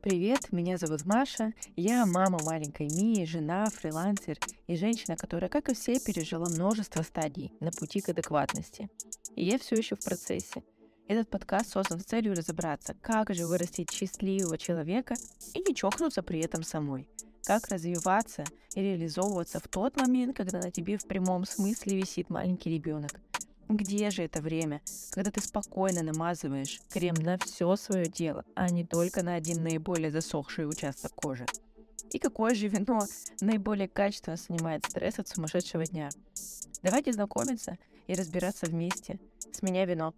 Привет, меня зовут Маша. Я мама маленькой Мии, жена, фрилансер и женщина, которая, как и все, пережила множество стадий на пути к адекватности. И я все еще в процессе. Этот подкаст создан с целью разобраться, как же вырастить счастливого человека и не чокнуться при этом самой. Как развиваться и реализовываться в тот момент, когда на тебе в прямом смысле висит маленький ребенок. Где же это время, когда ты спокойно намазываешь крем на все свое тело, а не только на один наиболее засохший участок кожи? И какое же вино наиболее качественно снимает стресс от сумасшедшего дня? Давайте знакомиться и разбираться вместе. С меня вино.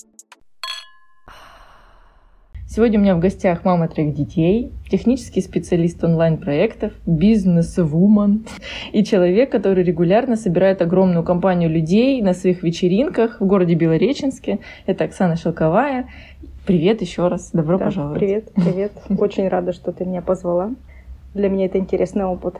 Сегодня у меня в гостях мама трех детей, технический специалист онлайн-проектов, бизнес-вумен и человек, который регулярно собирает огромную компанию людей на своих вечеринках в городе Белореченске. Это Оксана Шелковая. Привет еще раз, добро да, пожаловать. Привет, привет. Очень рада, что ты меня позвала. Для меня это интересный опыт.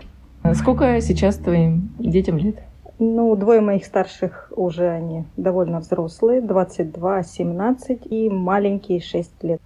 Сколько сейчас твоим детям лет? Ну, двое моих старших уже они довольно взрослые, 22, 17 и маленькие 6 лет.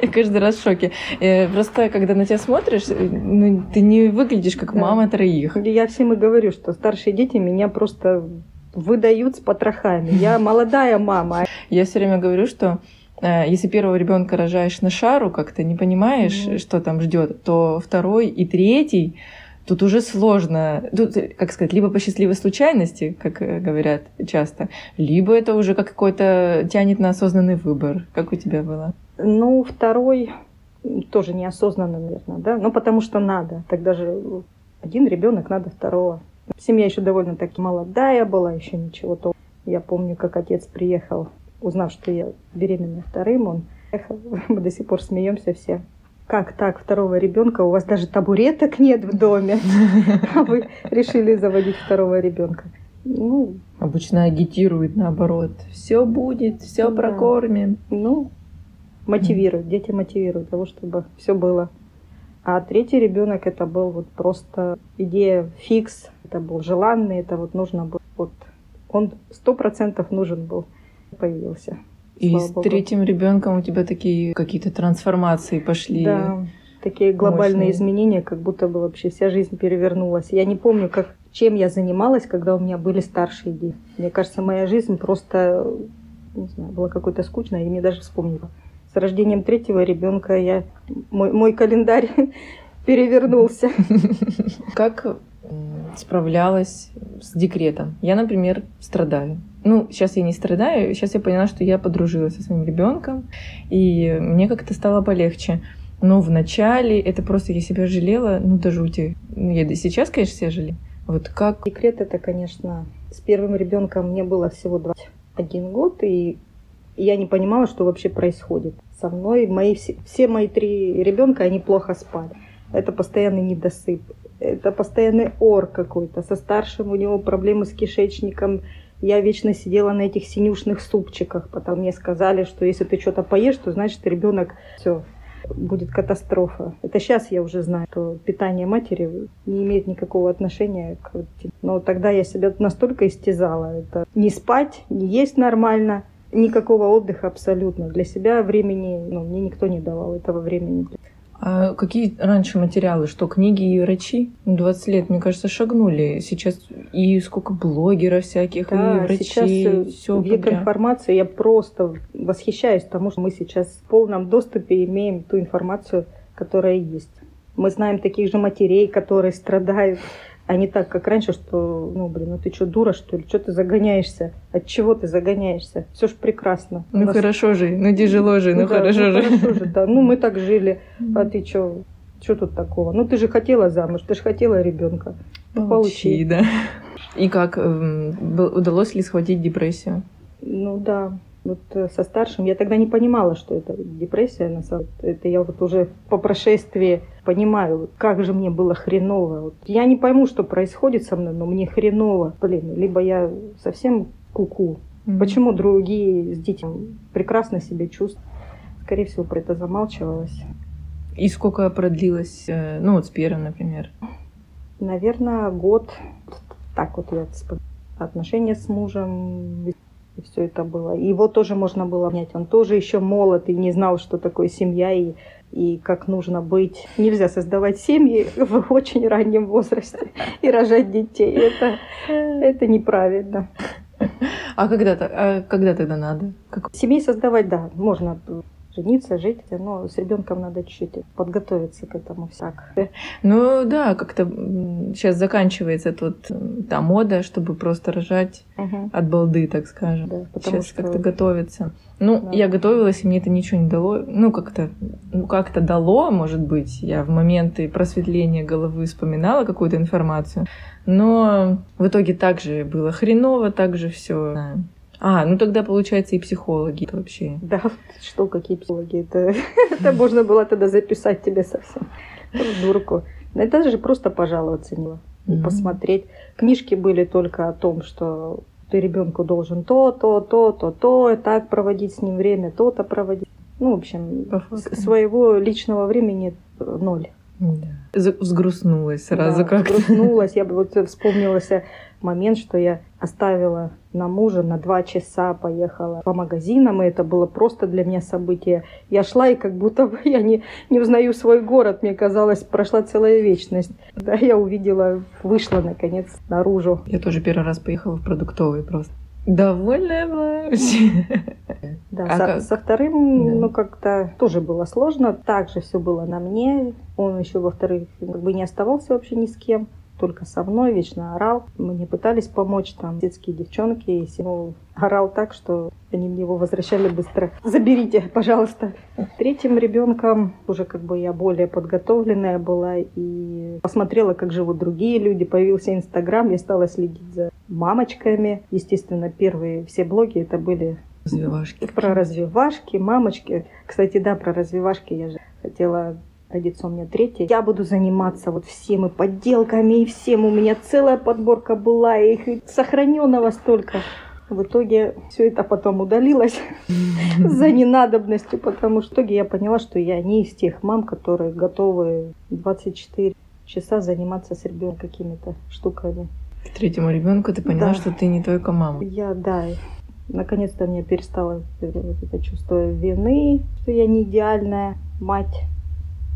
Я каждый раз в шоке. Э, просто, когда на тебя смотришь, э, ну, ты не выглядишь как да. мама троих. Я всем и говорю, что старшие дети меня просто выдают с потрохами. Я молодая мама. Я все время говорю, что э, если первого ребенка рожаешь на шару, как-то не понимаешь, mm-hmm. что там ждет, то второй и третий тут уже сложно, тут, как сказать, либо по счастливой случайности, как говорят часто, либо это уже как какой-то тянет на осознанный выбор. Как у тебя было? Ну, второй тоже неосознанно, наверное, да, ну потому что надо. Тогда же один ребенок надо второго. Семья еще довольно таки молодая была, еще ничего то. Я помню, как отец приехал, узнав, что я беременна вторым, он мы до сих пор смеемся все. Как так, второго ребенка, у вас даже табуреток нет в доме, а вы решили заводить второго ребенка. Ну, Обычно агитирует наоборот. Все будет, все да. прокормим. Ну, мотивирует, дети мотивируют того, чтобы все было. А третий ребенок это был вот просто идея фикс, это был желанный, это вот нужно было, вот он сто процентов нужен был, появился. И с Богу. третьим ребенком у тебя такие какие-то трансформации пошли. Да, такие глобальные мощные. изменения, как будто бы вообще вся жизнь перевернулась. Я не помню, как, чем я занималась, когда у меня были старшие дети. Мне кажется, моя жизнь просто, не знаю, была какой-то скучной, и мне даже вспомнила с рождением третьего ребенка я мой, мой календарь перевернулся. Как справлялась с декретом? Я, например, страдаю. Ну, сейчас я не страдаю, сейчас я поняла, что я подружилась со своим ребенком, и мне как-то стало полегче. Но в начале это просто я себя жалела, ну до жути. Ну, я сейчас, конечно, себя жалею. Вот как? Декрет это, конечно, с первым ребенком мне было всего 21 год, и я не понимала, что вообще происходит со мной. Мои, все, все мои три ребенка, они плохо спали. Это постоянный недосып. Это постоянный ор какой-то. Со старшим у него проблемы с кишечником. Я вечно сидела на этих синюшных супчиках. Потом мне сказали, что если ты что-то поешь, то значит ребенок все будет катастрофа. Это сейчас я уже знаю, что питание матери не имеет никакого отношения к... Но тогда я себя настолько истязала. Это не спать, не есть нормально, никакого отдыха абсолютно. Для себя времени, ну, мне никто не давал этого времени. А какие раньше материалы? Что, книги и врачи? 20 лет, мне кажется, шагнули. Сейчас и сколько блогеров всяких, да, и врачей. Сейчас все век подряд. информации. Я просто восхищаюсь тому, что мы сейчас в полном доступе имеем ту информацию, которая есть. Мы знаем таких же матерей, которые страдают а не так, как раньше, что, ну, блин, ну ты что, дура, что ли? Что ты загоняешься? От чего ты загоняешься? Все ж прекрасно. Ну, нас... хорошо же, ну, тяжело же, ну, ну хорошо ну, же. Хорошо же, да. Ну, мы так жили. А ты что? Что тут такого? Ну, ты же хотела замуж, ты же хотела ребенка. Получи, Получи. да. И как, эм, удалось ли схватить депрессию? Ну, да вот э, со старшим, я тогда не понимала, что это депрессия. Это я вот уже по прошествии понимаю, как же мне было хреново. Вот я не пойму, что происходит со мной, но мне хреново. Блин, либо я совсем куку. Mm-hmm. Почему другие с детьми прекрасно себя чувствуют? Скорее всего, про это замалчивалось. И сколько продлилось, э, ну вот с первым, например? Наверное, год. Так вот я отношения с мужем И все это было. Его тоже можно было понять. Он тоже еще молод и не знал, что такое семья и, и как нужно быть. Нельзя создавать семьи в очень раннем возрасте и рожать детей. Это, это неправильно. А когда, а когда тогда надо? Как... Семей создавать, да, можно жениться, жить, но с ребенком надо чуть-чуть подготовиться к этому всяк. Ну да, как-то сейчас заканчивается тут та мода, чтобы просто рожать угу. от балды, так скажем. Да, сейчас что... как-то готовиться. Ну, да. я готовилась, и мне это ничего не дало. Ну, как-то ну, как-то дало, может быть. Я в моменты просветления головы вспоминала какую-то информацию. Но в итоге также было хреново, также все а, ну тогда получается и психологи вообще. Да, что, какие психологи? Это, это можно было тогда записать тебе совсем дурку. Это же просто пожаловаться не mm посмотреть. Книжки были только о том, что ты ребенку должен то, то, то, то, то, и так проводить с ним время, то-то проводить. Ну, в общем, своего личного времени ноль. Да. Взгрустнулась сразу да, как-то. Взгрустнулась. Я бы вот вспомнилась момент, что я оставила на мужа на два часа, поехала по магазинам, и это было просто для меня событие. Я шла, и как будто бы я не, не узнаю свой город, мне казалось, прошла целая вечность. Да, я увидела, вышла наконец наружу. Я тоже первый раз поехала в продуктовый просто. Довольная была вообще. Да, а со, как? со вторым, да. ну, как-то тоже было сложно. Также все было на мне. Он еще, во-вторых, как бы не оставался вообще ни с кем только со мной, вечно орал. Мы не пытались помочь, там, детские девчонки, и Симол орал так, что они мне его возвращали быстро. Заберите, пожалуйста. Третьим ребенком уже как бы я более подготовленная была и посмотрела, как живут другие люди. Появился Инстаграм, я стала следить за мамочками. Естественно, первые все блоги это были Развивашки. Про развивашки, мамочки. Кстати, да, про развивашки я же хотела родится у меня третий, я буду заниматься вот всем и подделками, и всем. У меня целая подборка была, и их сохраненного столько. В итоге все это потом удалилось за ненадобностью, потому что в итоге я поняла, что я не из тех мам, которые готовы 24 часа заниматься с ребенком какими-то штуками. К третьему ребенку ты поняла, да. что ты не только мама. Я, да. Наконец-то мне перестало это чувство вины, что я не идеальная мать.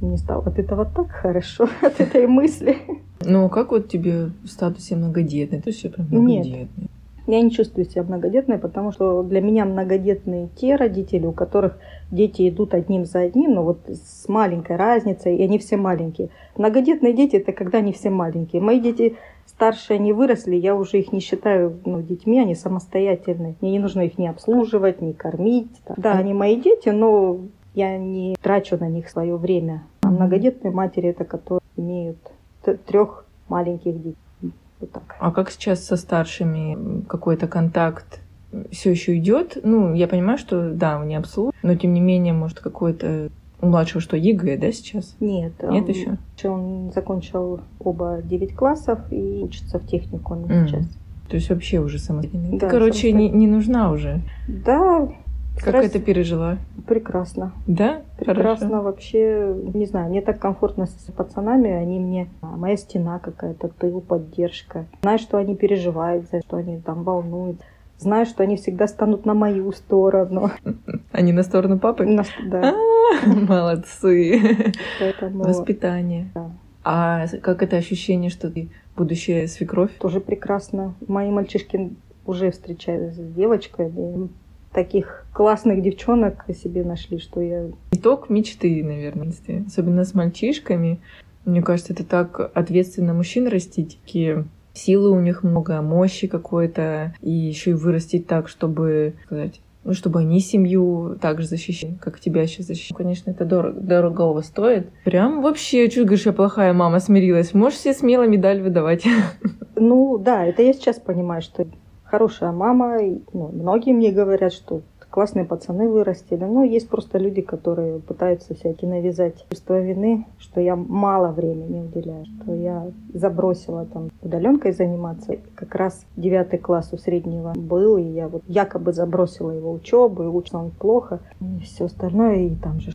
Мне стало от этого так хорошо, от этой мысли. Ну, как вот тебе в статусе многодетной? Ты все прям многодетная. Нет. Я не чувствую себя многодетной, потому что для меня многодетные те родители, у которых дети идут одним за одним, но вот с маленькой разницей, и они все маленькие. Многодетные дети – это когда они все маленькие. Мои дети старшие, они выросли, я уже их не считаю ну, детьми, они самостоятельные. Мне не нужно их ни обслуживать, ни кормить. Да, они мои дети, но я не трачу на них свое время. А многодетные матери это которые имеют трех маленьких детей. Вот так. А как сейчас со старшими какой-то контакт все еще идет? Ну, я понимаю, что да, не обслуживают, но тем не менее, может, какой-то у младшего что, ЕГЭ, да, сейчас? Нет. Нет он, еще? Он закончил оба 9 классов и учится в техникуме mm. сейчас. То есть вообще уже самостоятельно. Да, Ты, короче, не, не нужна уже. Да, как Раз... это пережила? Прекрасно. Да? Прекрасно Хорошо. вообще. Не знаю, мне так комфортно с пацанами. Они мне а, моя стена какая-то, тыл, поддержка. Знаю, что они переживают, что они там волнуют. Знаю, что они всегда станут на мою сторону. Они на сторону папы? На, да. А, молодцы. Поэтому... Воспитание. Да. А как это ощущение, что ты будущая свекровь? Тоже прекрасно. Мои мальчишки уже встречаются с девочкой таких классных девчонок себе нашли, что я... Итог мечты, наверное, особенно с мальчишками. Мне кажется, это так ответственно мужчин растить, такие силы у них много, мощи какой-то, и еще и вырастить так, чтобы сказать, ну, чтобы они семью так же защищали, как тебя сейчас защищают. Конечно, это дорого, дорогого стоит. Прям вообще, что говоришь, я плохая мама, смирилась. Можешь себе смело медаль выдавать. Ну, да, это я сейчас понимаю, что хорошая мама. Ну, многие мне говорят, что классные пацаны вырастили. Но есть просто люди, которые пытаются всякие навязать чувство вины, что я мало времени уделяю, что я забросила там удаленкой заниматься. Как раз девятый класс у среднего был, и я вот якобы забросила его учебу, и учится он плохо, и все остальное, и там же.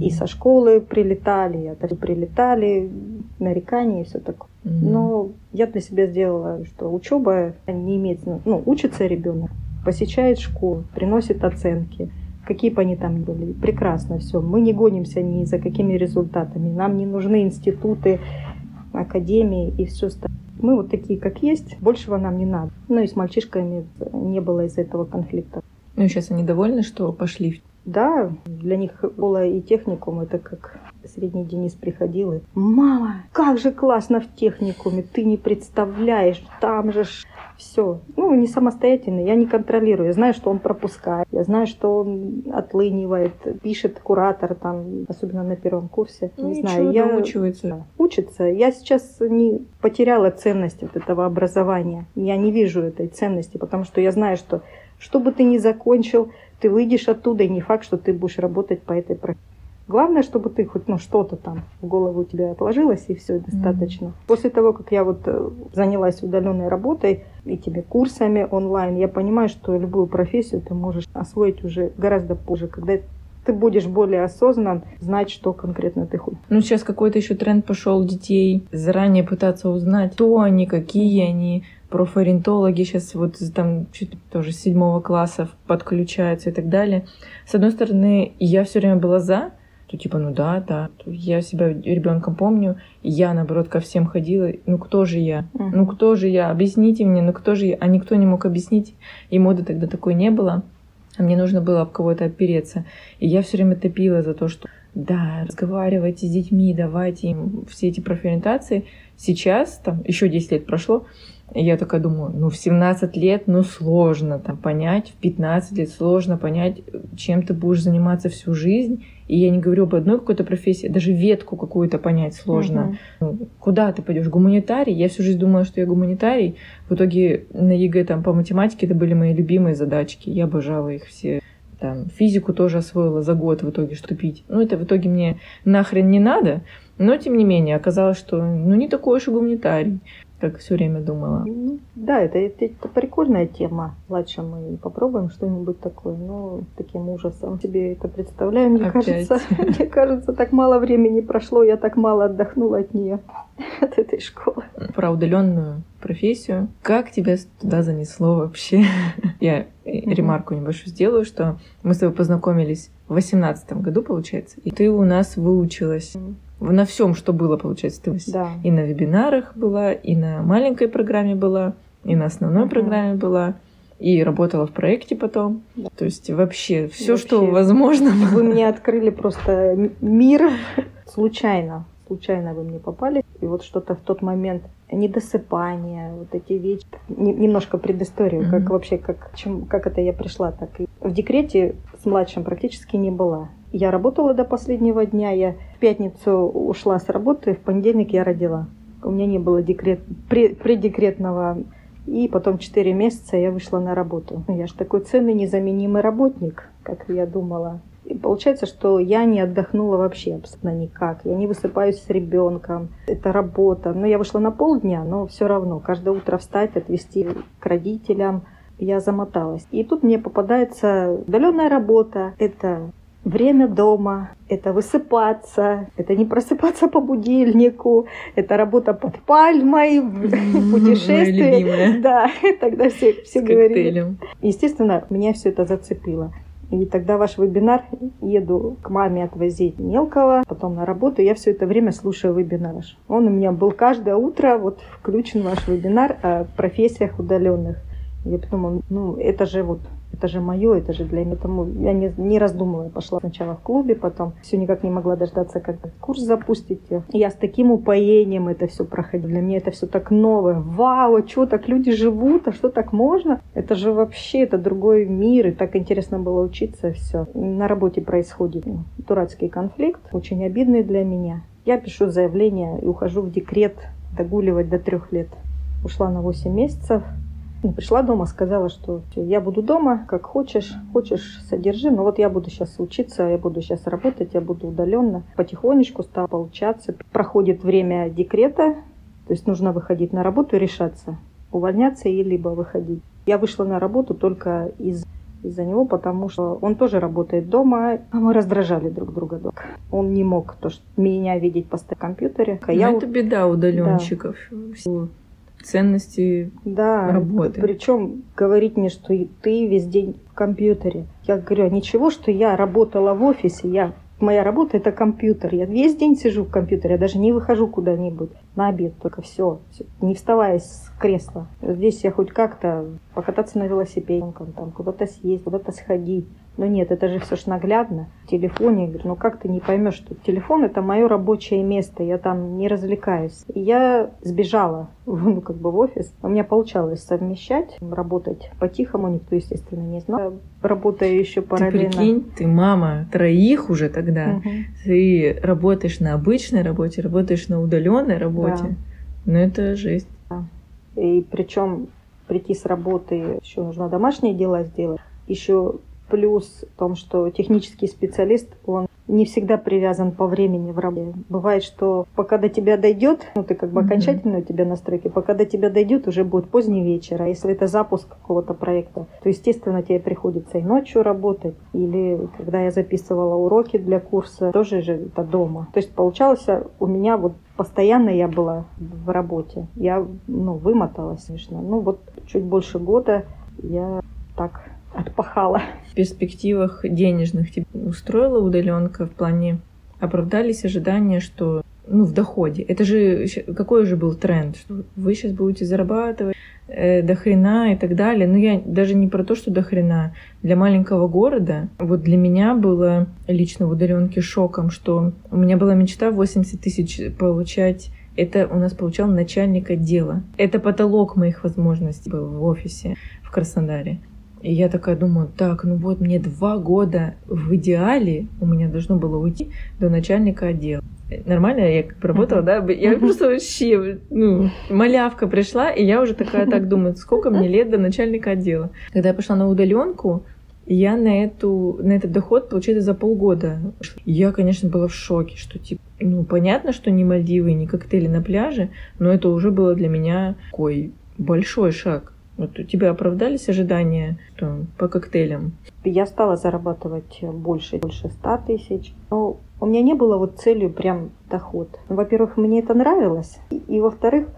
И со школы прилетали, и прилетали, нарекания и все такое. Mm-hmm. Но я для себя сделала, что учеба не имеет, ну, учится ребенок, посещает школу, приносит оценки, какие бы они там были. Прекрасно все. Мы не гонимся ни за какими результатами. Нам не нужны институты, академии и все остальное. Мы вот такие, как есть, большего нам не надо. Ну и с мальчишками не было из-за этого конфликта. Ну, сейчас они довольны, что пошли. Да, для них было и техникум, это как средний Денис приходил и «Мама, как же классно в техникуме, ты не представляешь, там же все. Ну, не самостоятельно, я не контролирую. Я знаю, что он пропускает, я знаю, что он отлынивает, пишет куратор там, особенно на первом курсе. Ну, не знаю, я... учится. Учится. Я сейчас не потеряла ценность вот этого образования. Я не вижу этой ценности, потому что я знаю, что что бы ты ни закончил, ты выйдешь оттуда, и не факт, что ты будешь работать по этой профессии. Главное, чтобы ты хоть ну, что-то там в голову у тебя отложилось, и все достаточно. Mm-hmm. После того, как я вот э, занялась удаленной работой, этими курсами онлайн, я понимаю, что любую профессию ты можешь освоить уже гораздо позже, когда ты будешь более осознан, знать, что конкретно ты хочешь. Ну, сейчас какой-то еще тренд пошел детей заранее пытаться узнать, кто они, какие они, профориентологи сейчас вот там чуть тоже с седьмого класса подключаются и так далее. С одной стороны, я все время была за, то типа, ну да, да. Я себя ребенком помню, я, наоборот, ко всем ходила. Ну кто же я? Uh-huh. Ну кто же я? Объясните мне, ну кто же я? А никто не мог объяснить. И моды тогда такой не было. А мне нужно было об кого-то опереться. И я все время топила за то, что да, разговаривайте с детьми, давайте им все эти профориентации. Сейчас, там, еще 10 лет прошло, я такая думаю, ну в 17 лет, ну сложно там понять, в 15 лет сложно понять, чем ты будешь заниматься всю жизнь. И я не говорю об одной какой-то профессии, даже ветку какую-то понять сложно. Ну, куда ты пойдешь? Гуманитарий? Я всю жизнь думала, что я гуманитарий. В итоге на ЕГЭ там по математике это были мои любимые задачки. Я обожала их все. Там, физику тоже освоила за год в итоге, что пить. Ну, это в итоге мне нахрен не надо. Но, тем не менее, оказалось, что ну, не такой уж и гуманитарий как все время думала. Ну, да, это, это, это прикольная тема. Младше мы попробуем что-нибудь такое, но таким ужасом себе это представляю. Мне Опять. кажется, мне кажется, так мало времени прошло, я так мало отдохнула от нее, от этой школы. Про удаленную профессию. Как тебя туда занесло вообще? Я ремарку небольшую сделаю, что мы с тобой познакомились в восемнадцатом году, получается, и ты у нас выучилась на всем, что было, получается. Ты да. и на вебинарах была, и на маленькой программе была, и на основной uh-huh. программе была, и работала в проекте потом. Да. То есть вообще все, что возможно. Вы мне открыли просто мир случайно. Случайно вы мне попали. И вот что-то в тот момент недосыпание, вот эти вещи. Немножко предысторию, mm-hmm. как вообще, как, чем, как это я пришла. Так и в декрете с младшим практически не была. Я работала до последнего дня, я в пятницу ушла с работы, в понедельник я родила. У меня не было декрет, преддекретного и потом 4 месяца я вышла на работу. Я же такой ценный, незаменимый работник, как я думала. И получается, что я не отдохнула вообще абсолютно никак. Я не высыпаюсь с ребенком. Это работа. Но я вышла на полдня, но все равно. Каждое утро встать, отвезти к родителям. Я замоталась. И тут мне попадается удаленная работа. Это время дома, это высыпаться, это не просыпаться по будильнику, это работа под пальмой, путешествие. Да, тогда все, все говорили. Естественно, меня все это зацепило. И тогда ваш вебинар, еду к маме отвозить мелкого, потом на работу, я все это время слушаю вебинар. Он у меня был каждое утро, вот включен ваш вебинар о профессиях удаленных. Я подумала, ну это же вот это же мое, это же для меня. Поэтому я не, не раздумывая пошла сначала в клубе, потом все никак не могла дождаться, когда курс запустите. Я с таким упоением это все проходила. Для меня это все так новое. Вау, а что так люди живут, а что так можно? Это же вообще, это другой мир, и так интересно было учиться все. На работе происходит дурацкий конфликт, очень обидный для меня. Я пишу заявление и ухожу в декрет догуливать до трех лет. Ушла на 8 месяцев, ну, пришла дома, сказала, что я буду дома, как хочешь, хочешь содержи, но вот я буду сейчас учиться, я буду сейчас работать, я буду удаленно. Потихонечку стала получаться. Проходит время декрета, то есть нужно выходить на работу и решаться, увольняться и либо выходить. Я вышла на работу только из из-за него, потому что он тоже работает дома, а мы раздражали друг друга. Он не мог то, что меня видеть в компьютере. А я... это беда удаленщиков. Да ценности да, работы. Причем говорить мне, что ты весь день в компьютере. Я говорю, а ничего, что я работала в офисе, я моя работа это компьютер. Я весь день сижу в компьютере, я даже не выхожу куда-нибудь на обед, только все, не вставая с кресла. Здесь я хоть как-то покататься на велосипеде, там, куда-то съесть, куда-то сходить. Но нет, это же все ж наглядно. В телефоне, говорю, ну как ты не поймешь, что телефон это мое рабочее место, я там не развлекаюсь. И я сбежала ну, как бы в офис. У меня получалось совмещать, работать по-тихому, никто, естественно, не знал. Работаю еще параллельно. Ты прикинь, ты мама троих уже тогда. Угу. Ты работаешь на обычной работе, работаешь на удаленной работе. Да. Ну это жесть. Да. И причем прийти с работы, еще нужно домашние дела сделать. Еще Плюс в том, что технический специалист, он не всегда привязан по времени в работе. Бывает, что пока до тебя дойдет, ну ты как бы окончательно у тебя настройки, пока до тебя дойдет, уже будет поздний вечер. А если это запуск какого-то проекта, то, естественно, тебе приходится и ночью работать. Или когда я записывала уроки для курса, тоже же это дома. То есть получалось у меня вот постоянно я была в работе. Я ну, вымоталась, конечно. Ну вот чуть больше года я так отпахала. В перспективах денежных тебя устроила удаленка в плане оправдались ожидания, что ну, в доходе. Это же какой же был тренд, что вы сейчас будете зарабатывать э, до хрена и так далее. Но я даже не про то, что до хрена. Для маленького города, вот для меня было лично в удаленке шоком, что у меня была мечта 80 тысяч получать это у нас получал начальник отдела. Это потолок моих возможностей был в офисе в Краснодаре. И я такая думаю, так, ну вот мне два года в идеале у меня должно было уйти до начальника отдела. Нормально я как работала, да? Я просто вообще, ну, малявка пришла, и я уже такая так думаю, сколько мне лет до начальника отдела. Когда я пошла на удаленку, я на, эту, на этот доход, получается, за полгода. Я, конечно, была в шоке, что, типа, ну, понятно, что не Мальдивы, не коктейли на пляже, но это уже было для меня такой большой шаг. Вот у тебя оправдались ожидания что, по коктейлям? Я стала зарабатывать больше, больше 100 тысяч. Но у меня не было вот целью прям доход. Во-первых, мне это нравилось. И, и во-вторых,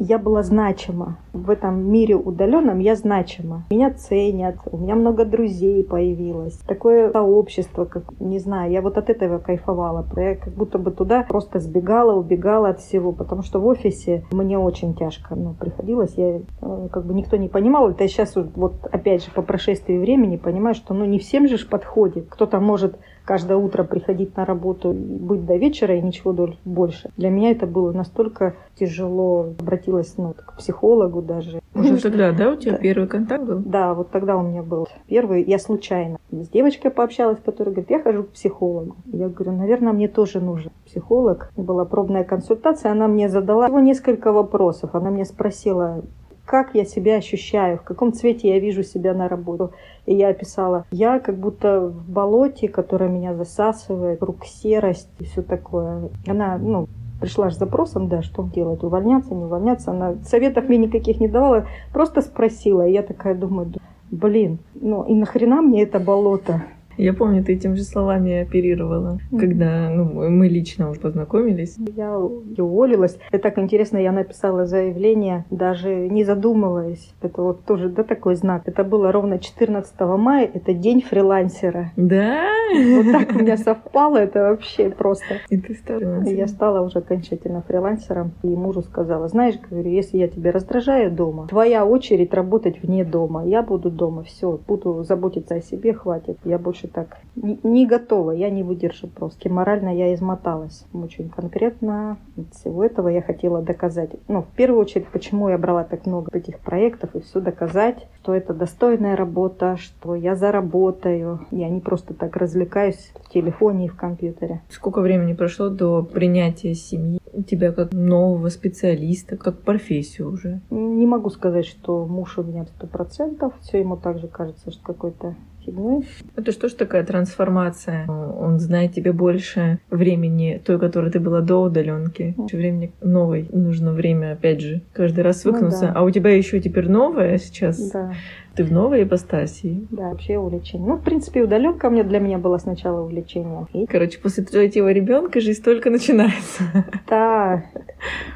я была значима. В этом мире удаленном я значима. Меня ценят, у меня много друзей появилось. Такое сообщество, как, не знаю, я вот от этого кайфовала. Я как будто бы туда просто сбегала, убегала от всего, потому что в офисе мне очень тяжко ну, приходилось. Я э, как бы никто не понимал. Это я сейчас вот опять же по прошествии времени понимаю, что ну не всем же подходит. Кто-то может каждое утро приходить на работу, быть до вечера и ничего больше. Для меня это было настолько тяжело. Обратилась ну, к психологу даже. Уже тогда, да, у тебя да. первый контакт был? Да, вот тогда у меня был первый. Я случайно с девочкой пообщалась, которая говорит, я хожу к психологу. Я говорю, наверное, мне тоже нужен психолог. Была пробная консультация, она мне задала всего несколько вопросов. Она мне спросила, как я себя ощущаю, в каком цвете я вижу себя на работу. И я описала, я как будто в болоте, которое меня засасывает, рук серость и все такое. Она, ну, пришла с запросом, да, что делать, увольняться, не увольняться. Она советов мне никаких не давала, просто спросила. И я такая думаю, блин, ну и нахрена мне это болото? Я помню, ты этим же словами оперировала, mm-hmm. когда ну, мы лично уже познакомились. Я уволилась. Это так интересно, я написала заявление, даже не задумываясь. Это вот тоже, да, такой знак. Это было ровно 14 мая, это день фрилансера. Да? Вот так у меня совпало, это вообще просто. И ты стала Я стала уже окончательно фрилансером. И мужу сказала, знаешь, говорю, если я тебя раздражаю дома, твоя очередь работать вне дома. Я буду дома, все, буду заботиться о себе, хватит. Я больше так не готова, я не выдержу просто. Морально я измоталась очень конкретно. От всего этого я хотела доказать. Ну, в первую очередь, почему я брала так много этих проектов и все доказать, что это достойная работа, что я заработаю. Я не просто так развлекаюсь в телефоне и в компьютере. Сколько времени прошло до принятия семьи? тебя как нового специалиста, как профессию уже? Не могу сказать, что муж у меня сто процентов. Все ему также кажется, что какой-то фигней. Это что ж такая трансформация? Он знает тебе больше времени той, которой ты была до удаленки. Еще времени новой. Нужно время, опять же, каждый раз свыкнуться. Ну, да. А у тебя еще теперь новое сейчас? Да. Ты в новой ипостаси? Да, вообще увлечение. Ну, в принципе, удаленка мне для меня была сначала увлечение. И... Короче, после третьего ребенка жизнь только начинается. Да,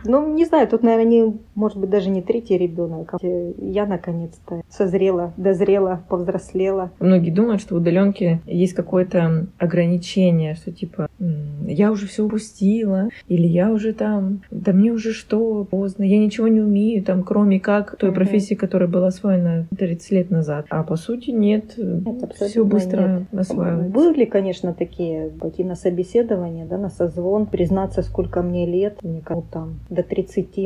Ну, не знаю, тут, наверное, не, может быть, даже не третий ребенок. Я наконец-то созрела, дозрела, повзрослела. Многие думают, что в удаленке есть какое-то ограничение, что типа я уже все упустила, или я уже там, да мне уже что, поздно, я ничего не умею, там, кроме как той профессии, которая была освоена 30 лет назад. А по сути нет, все быстро нет. осваивается. Были, конечно, такие, пойти на собеседование, да, на созвон, признаться, сколько мне лет, мне кому там до 30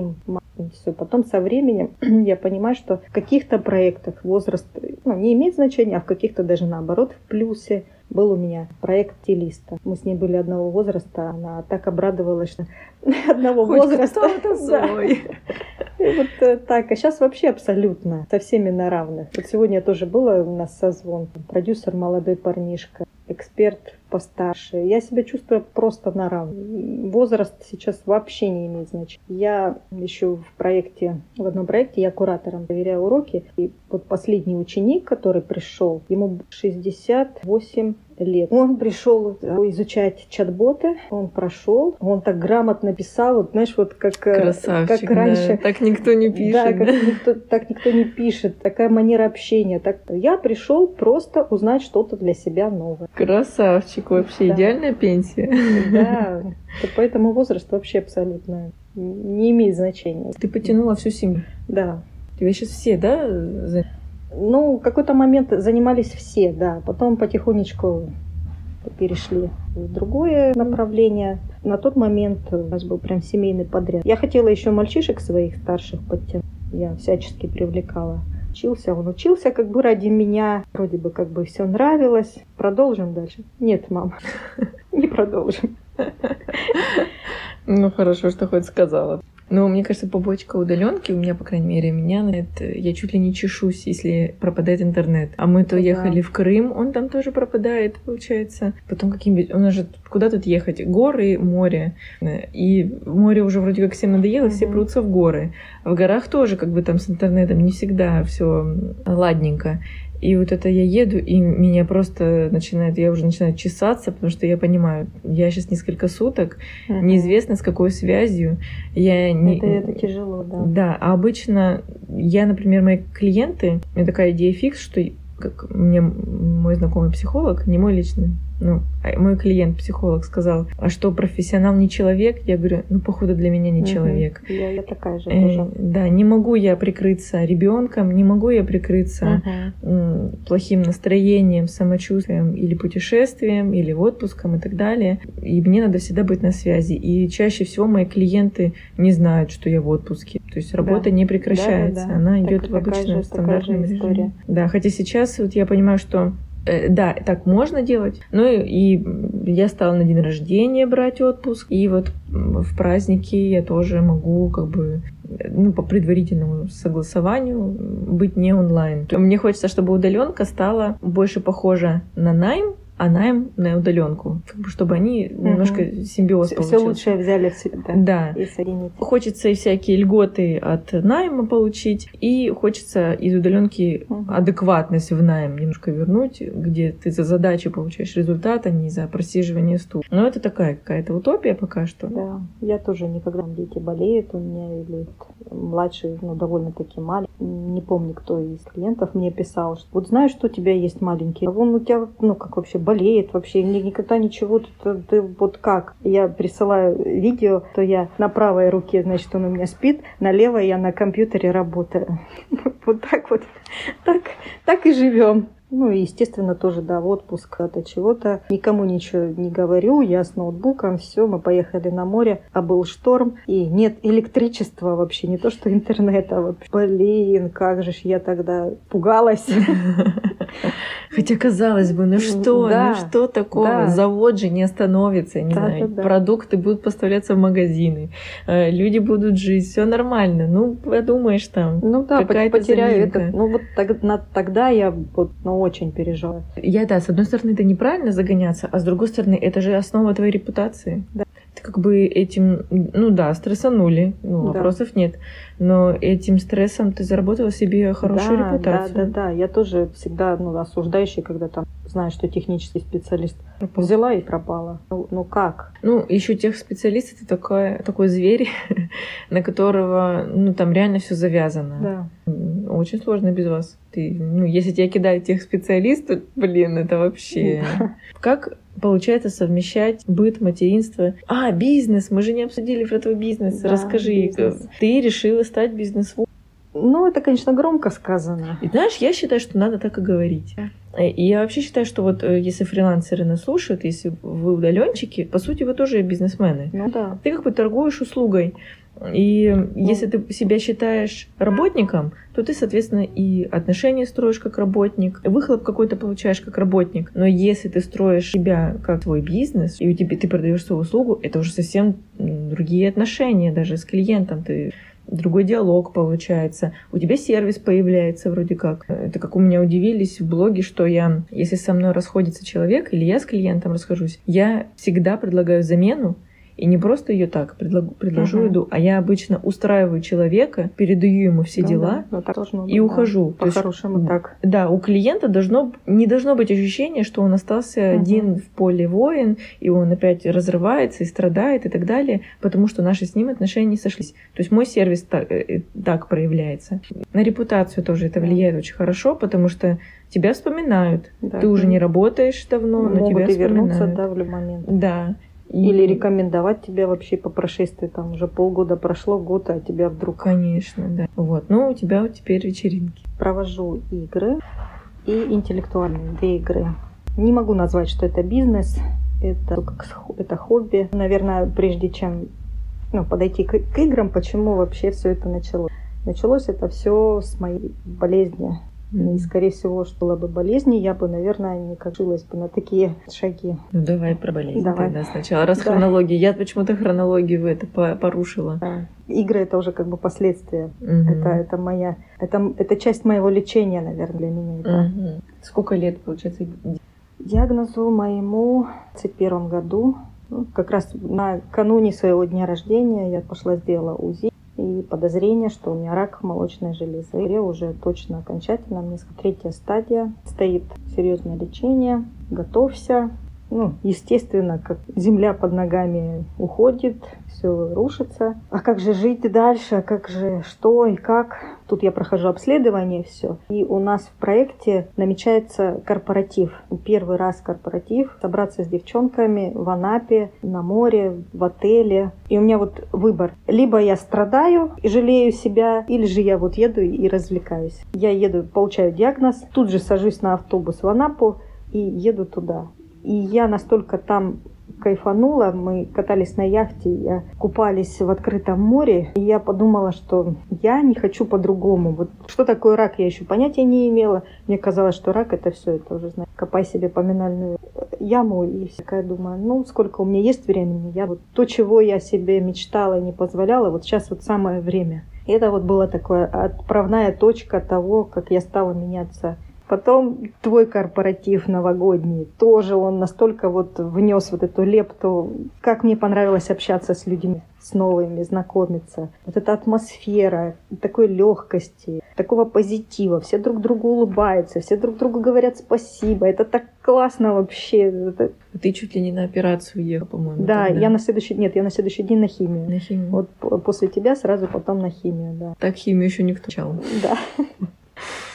все. Потом со временем я понимаю, что в каких-то проектах возраст ну, не имеет значения, а в каких-то даже наоборот в плюсе. Был у меня проект стилиста. Мы с ней были одного возраста. Она так обрадовалась, что одного Хоть возраста. Да. И вот э, так. А сейчас вообще абсолютно со всеми на равных. Вот сегодня тоже была у нас созвон. Продюсер молодой парнишка, эксперт постарше. Я себя чувствую просто на равных. Возраст сейчас вообще не имеет значения. Я еще в проекте, в одном проекте я куратором проверяю уроки. И вот последний ученик, который пришел, ему 68 лет. Он пришел изучать чат-боты, он прошел, он так грамотно писал, вот знаешь, вот как, э, Красавчик, как раньше. Да. Так никто не пишет. Да, как Никто, так никто не пишет, такая манера общения. Так, я пришел просто узнать что-то для себя новое. Красавчик, вообще да. идеальная пенсия. Да, поэтому возраст вообще абсолютно не имеет значения. Ты потянула всю семью? Да. Тебя сейчас все, да, ну, какой-то момент занимались все, да. Потом потихонечку перешли в другое направление. На тот момент у нас был прям семейный подряд. Я хотела еще мальчишек своих старших подтянуть. Я всячески привлекала. Учился, он учился как бы ради меня. Вроде бы как бы все нравилось. Продолжим дальше? Нет, мам, не продолжим. Ну, хорошо, что хоть сказала. Но мне кажется, побочка удаленки у меня, по крайней мере, меня на это я чуть ли не чешусь, если пропадает интернет. А мы то да. ехали в Крым, он там тоже пропадает, получается. Потом каким-нибудь... У нас же куда тут ехать? Горы, море. И море уже вроде как всем надоело, все прутся в горы. В горах тоже как бы там с интернетом не всегда все ладненько. И вот это я еду, и меня просто начинает, я уже начинаю чесаться, потому что я понимаю, я сейчас несколько суток, uh-huh. неизвестно с какой связью. Я не... это, это тяжело, да. Да, а обычно я, например, мои клиенты, у меня такая идея фикс, что как мне мой знакомый психолог, не мой личный, ну, а мой клиент, психолог, сказал, а что, профессионал не человек? Я говорю, ну, походу, для меня не угу. человек. Я, я такая же э, тоже. Да, не могу я прикрыться ребенком, не могу я прикрыться угу. плохим настроением, самочувствием или путешествием, или отпуском и так далее. И мне надо всегда быть на связи. И чаще всего мои клиенты не знают, что я в отпуске. То есть работа да. не прекращается, да, да, да. она так, идет в обычном стандартном режиме. Да, хотя сейчас вот я понимаю, что да, так можно делать. Ну и я стала на день рождения брать отпуск. И вот в праздники я тоже могу как бы ну, по предварительному согласованию быть не онлайн. Мне хочется, чтобы удаленка стала больше похожа на найм, а найм на удаленку, чтобы они угу. немножко симбиоз все, получился. Все лучшее взяли в себя. Да. И соединить. Хочется и всякие льготы от найма получить, и хочется из удаленки угу. адекватность в найм немножко вернуть, где ты за задачу получаешь результат, а не за просиживание стул. Но это такая какая-то утопия пока что. Да, я тоже никогда дети болеют у меня или младший, ну, довольно-таки маленький. Не помню, кто из клиентов мне писал, что вот знаешь, что у тебя есть маленький, а вон у тебя, ну, как вообще болеет вообще, никогда ничего, ты, ты вот как? Я присылаю видео, то я на правой руке, значит, он у меня спит, на левой я на компьютере работаю. Вот так вот, так, так и живем. Ну и, естественно, тоже, да, отпуск это чего-то. Никому ничего не говорю, я с ноутбуком, все, мы поехали на море, а был шторм, и нет электричества вообще, не то что интернета. Вообще. Блин, как же ж я тогда пугалась. Хотя казалось бы, ну что, ну да, ну что такого? Да. Завод же не остановится, не да, знаю. Да, да. Продукты будут поставляться в магазины, э, люди будут жить, все нормально. Ну, подумаешь там. Ну да, потеряю это. Ну вот тогда я вот, ну, очень переживаю. Я, да, с одной стороны, это неправильно загоняться, а с другой стороны, это же основа твоей репутации. Да. Ты как бы этим, ну да, стрессанули, ну, да. вопросов нет но этим стрессом ты заработала себе хорошую да, репутацию. Да, да, да. Я тоже всегда ну, осуждающий, когда там знаю, что технический специалист. Пропал. Взяла и пропала. Ну, ну как? Ну, еще тех специалист это такой, такой зверь, на которого, ну, там реально все завязано. Да. Очень сложно без вас. Ты, ну, если тебя кидают тех специалистов, блин, это вообще... Как получается совмещать быт, материнство? А, бизнес, мы же не обсудили про твой бизнес. Да, Расскажи, бизнес. ты решила стать бизнес-вумен? Ну, это, конечно, громко сказано. И знаешь, я считаю, что надо так и говорить. И я вообще считаю, что вот э, если фрилансеры нас слушают, если вы удаленщики, по сути, вы тоже бизнесмены. Ну да. Ты как бы торгуешь услугой. И ну. если ты себя считаешь работником, то ты, соответственно, и отношения строишь как работник, выхлоп какой-то получаешь как работник. Но если ты строишь себя как свой бизнес, и у тебя ты продаешь свою услугу, это уже совсем другие отношения даже с клиентом. Ты другой диалог получается. У тебя сервис появляется вроде как. Это как у меня удивились в блоге, что я, если со мной расходится человек или я с клиентом расхожусь, я всегда предлагаю замену, и не просто ее так предложу, предложу uh-huh. еду, а я обычно устраиваю человека, передаю ему все ну, дела да, должно и ухожу. По-хорошему так. Да, у клиента должно не должно быть ощущения, что он остался uh-huh. один в поле воин, и он опять разрывается и страдает и так далее, потому что наши с ним отношения не сошлись. То есть мой сервис так, э, э, так проявляется. На репутацию тоже это влияет очень хорошо, потому что тебя вспоминают. Да, Ты уже не работаешь давно, но тебя и вспоминают. вернуться, да, в любой момент. Да. Или рекомендовать тебя вообще по прошествии, там уже полгода прошло, год, а тебя вдруг... Конечно, да. Вот, ну у тебя вот теперь вечеринки. Провожу игры и интеллектуальные две игры. Не могу назвать, что это бизнес, это, это хобби. Наверное, прежде чем ну, подойти к, к играм, почему вообще все это началось? Началось это все с моей болезни. И, скорее всего, что была бы болезнь, я бы, наверное, не кажилась бы на такие шаги. Ну, давай про болезнь давай. тогда сначала. Раз да. хронология. Я почему-то хронологию это порушила. Да. Игры — это уже как бы последствия. Mm-hmm. Это, это моя... Это, это часть моего лечения, наверное, для меня. Это. Mm-hmm. Сколько лет, получается? Диагнозу моему в 21 году. Ну, как раз накануне своего дня рождения я пошла сделала УЗИ и подозрение, что у меня рак молочной железы. Я уже точно окончательно, мне третья стадия, стоит серьезное лечение, готовься, ну, естественно, как земля под ногами уходит, все рушится. А как же жить дальше? А как же что и как? Тут я прохожу обследование, все. И у нас в проекте намечается корпоратив. Первый раз корпоратив. Собраться с девчонками в Анапе, на море, в отеле. И у меня вот выбор. Либо я страдаю и жалею себя, или же я вот еду и развлекаюсь. Я еду, получаю диагноз, тут же сажусь на автобус в Анапу и еду туда. И я настолько там кайфанула. Мы катались на яхте, я купались в открытом море. И я подумала, что я не хочу по-другому. Вот что такое рак, я еще понятия не имела. Мне казалось, что рак это все, это уже, знаешь, копай себе поминальную яму. И всякое думаю, ну, сколько у меня есть времени. Я вот то, чего я себе мечтала и не позволяла, вот сейчас вот самое время. И это вот была такая отправная точка того, как я стала меняться Потом твой корпоратив новогодний, тоже он настолько вот внес вот эту лепту. Как мне понравилось общаться с людьми, с новыми, знакомиться. Вот эта атмосфера такой легкости, такого позитива. Все друг другу улыбаются, все друг другу говорят спасибо. Это так классно вообще. Это... Ты чуть ли не на операцию ехал, по-моему. Да, тогда. я на следующий... Нет, я на следующий день на химию. На химию. Вот после тебя сразу потом на химию, да. Так химию еще никто чал. Да.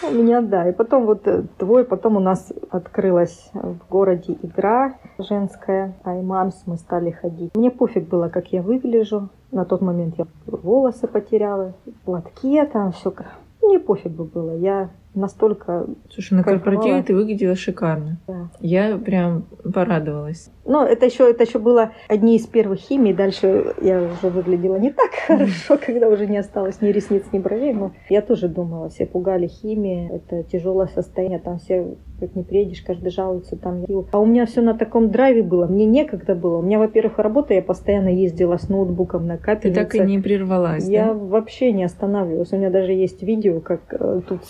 У меня, да. И потом вот э, твой, потом у нас открылась в городе игра женская, Аймамс, мы стали ходить. Мне пофиг было, как я выгляжу. На тот момент я волосы потеряла, платки там, все. Мне пофиг бы было. Я настолько... Слушай, на корпоративе ты выглядела шикарно. Да. Я прям порадовалась. Но это еще, это еще было одни из первых химий. Дальше я уже выглядела не так хорошо, когда уже не осталось ни ресниц, ни бровей. Но я тоже думала, все пугали химии. Это тяжелое состояние. Там все, как не приедешь, каждый жалуется. Там. А у меня все на таком драйве было. Мне некогда было. У меня, во-первых, работа. Я постоянно ездила с ноутбуком на капельнице. Ты так и не прервалась, Я да? вообще не останавливалась. У меня даже есть видео, как э, тут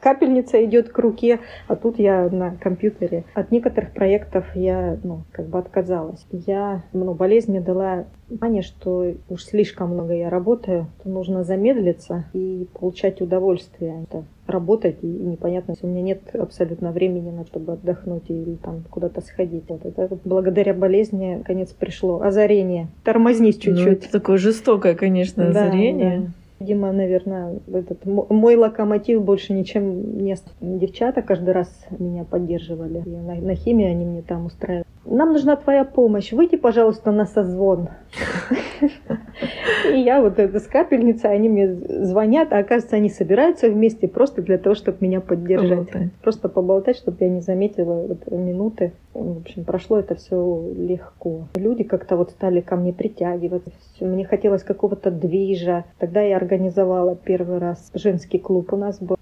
капельница идет к руке, а тут я на компьютере. От некоторых проектов я, ну, как бы отказалась. Я, ну, болезнь мне дала понимание, что уж слишком много я работаю, то нужно замедлиться и получать удовольствие. Это работать, и непонятно, у меня нет абсолютно времени на чтобы отдохнуть или там куда-то сходить. Вот это благодаря болезни, конец пришло. Озарение. Тормознись Ну, чуть-чуть. это такое жестокое, конечно, Да, озарение. да. Видимо, наверное, этот мо- мой локомотив больше ничем не... Девчата каждый раз меня поддерживали. И на, на химии они мне там устраивали. Нам нужна твоя помощь. Выйди, пожалуйста, на созвон. И я вот это с капельницей, они мне звонят, а оказывается, они собираются вместе просто для того, чтобы меня поддержать. Поболтать. Просто поболтать, чтобы я не заметила вот минуты. В общем, прошло это все легко. Люди как-то вот стали ко мне притягиваться. Мне хотелось какого-то движа. Тогда я организовала первый раз женский клуб у нас был.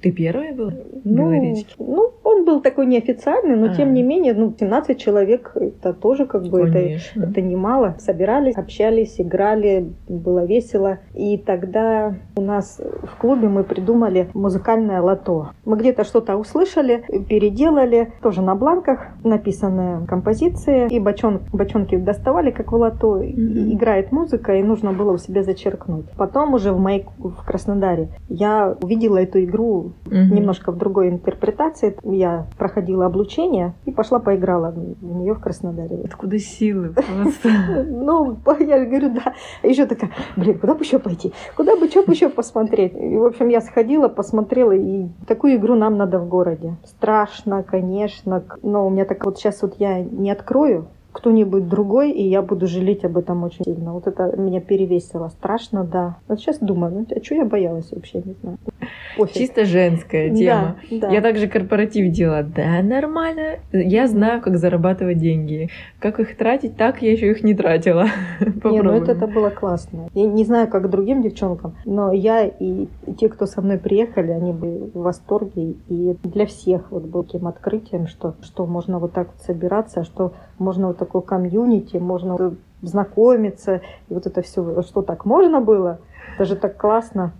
Ты первая была? Ну, ну, он был такой неофициальный, но А. тем не менее, ну, 17 человек, это тоже как бы, это, Конечно. это немало. Собирались, общались, играли, было весело. И тогда у нас в клубе мы придумали музыкальное лото. Мы где-то что-то услышали, переделали, тоже на бланках написанные композиции. И бочон, бочонки доставали, как в лото. Мгм. Играет музыка, и нужно было у себя зачеркнуть. Потом уже в моей в Краснодаре я увидела эту игру Мгм. немножко в другой интерпретации. Я проходила облучение и пошла поиграла в нее в Краснодаре. Откуда силы просто? Ну, я говорю, да. А еще такая, блин, куда бы еще пойти? Куда бы что бы еще посмотреть? И, в общем, я сходила, посмотрела, и такую игру нам надо в городе. Страшно, конечно, но у меня так вот сейчас вот я не открою, кто-нибудь другой, и я буду жалеть об этом очень сильно. Вот это меня перевесило. Страшно, да. Вот сейчас думаю, ну, а что я боялась вообще, не знаю. Пофиг. Чисто женская тема. Да, да. Я также корпоратив делала. Да, нормально. Я знаю, как зарабатывать деньги. Как их тратить, так я еще их не тратила. Не, ну это, это было классно. Я не знаю, как другим девчонкам, но я и те, кто со мной приехали, они были в восторге. И для всех вот был таким открытием, что, что можно вот так вот собираться, что можно вот такое комьюнити, можно вот знакомиться. И вот это все, что так можно было, это же так классно.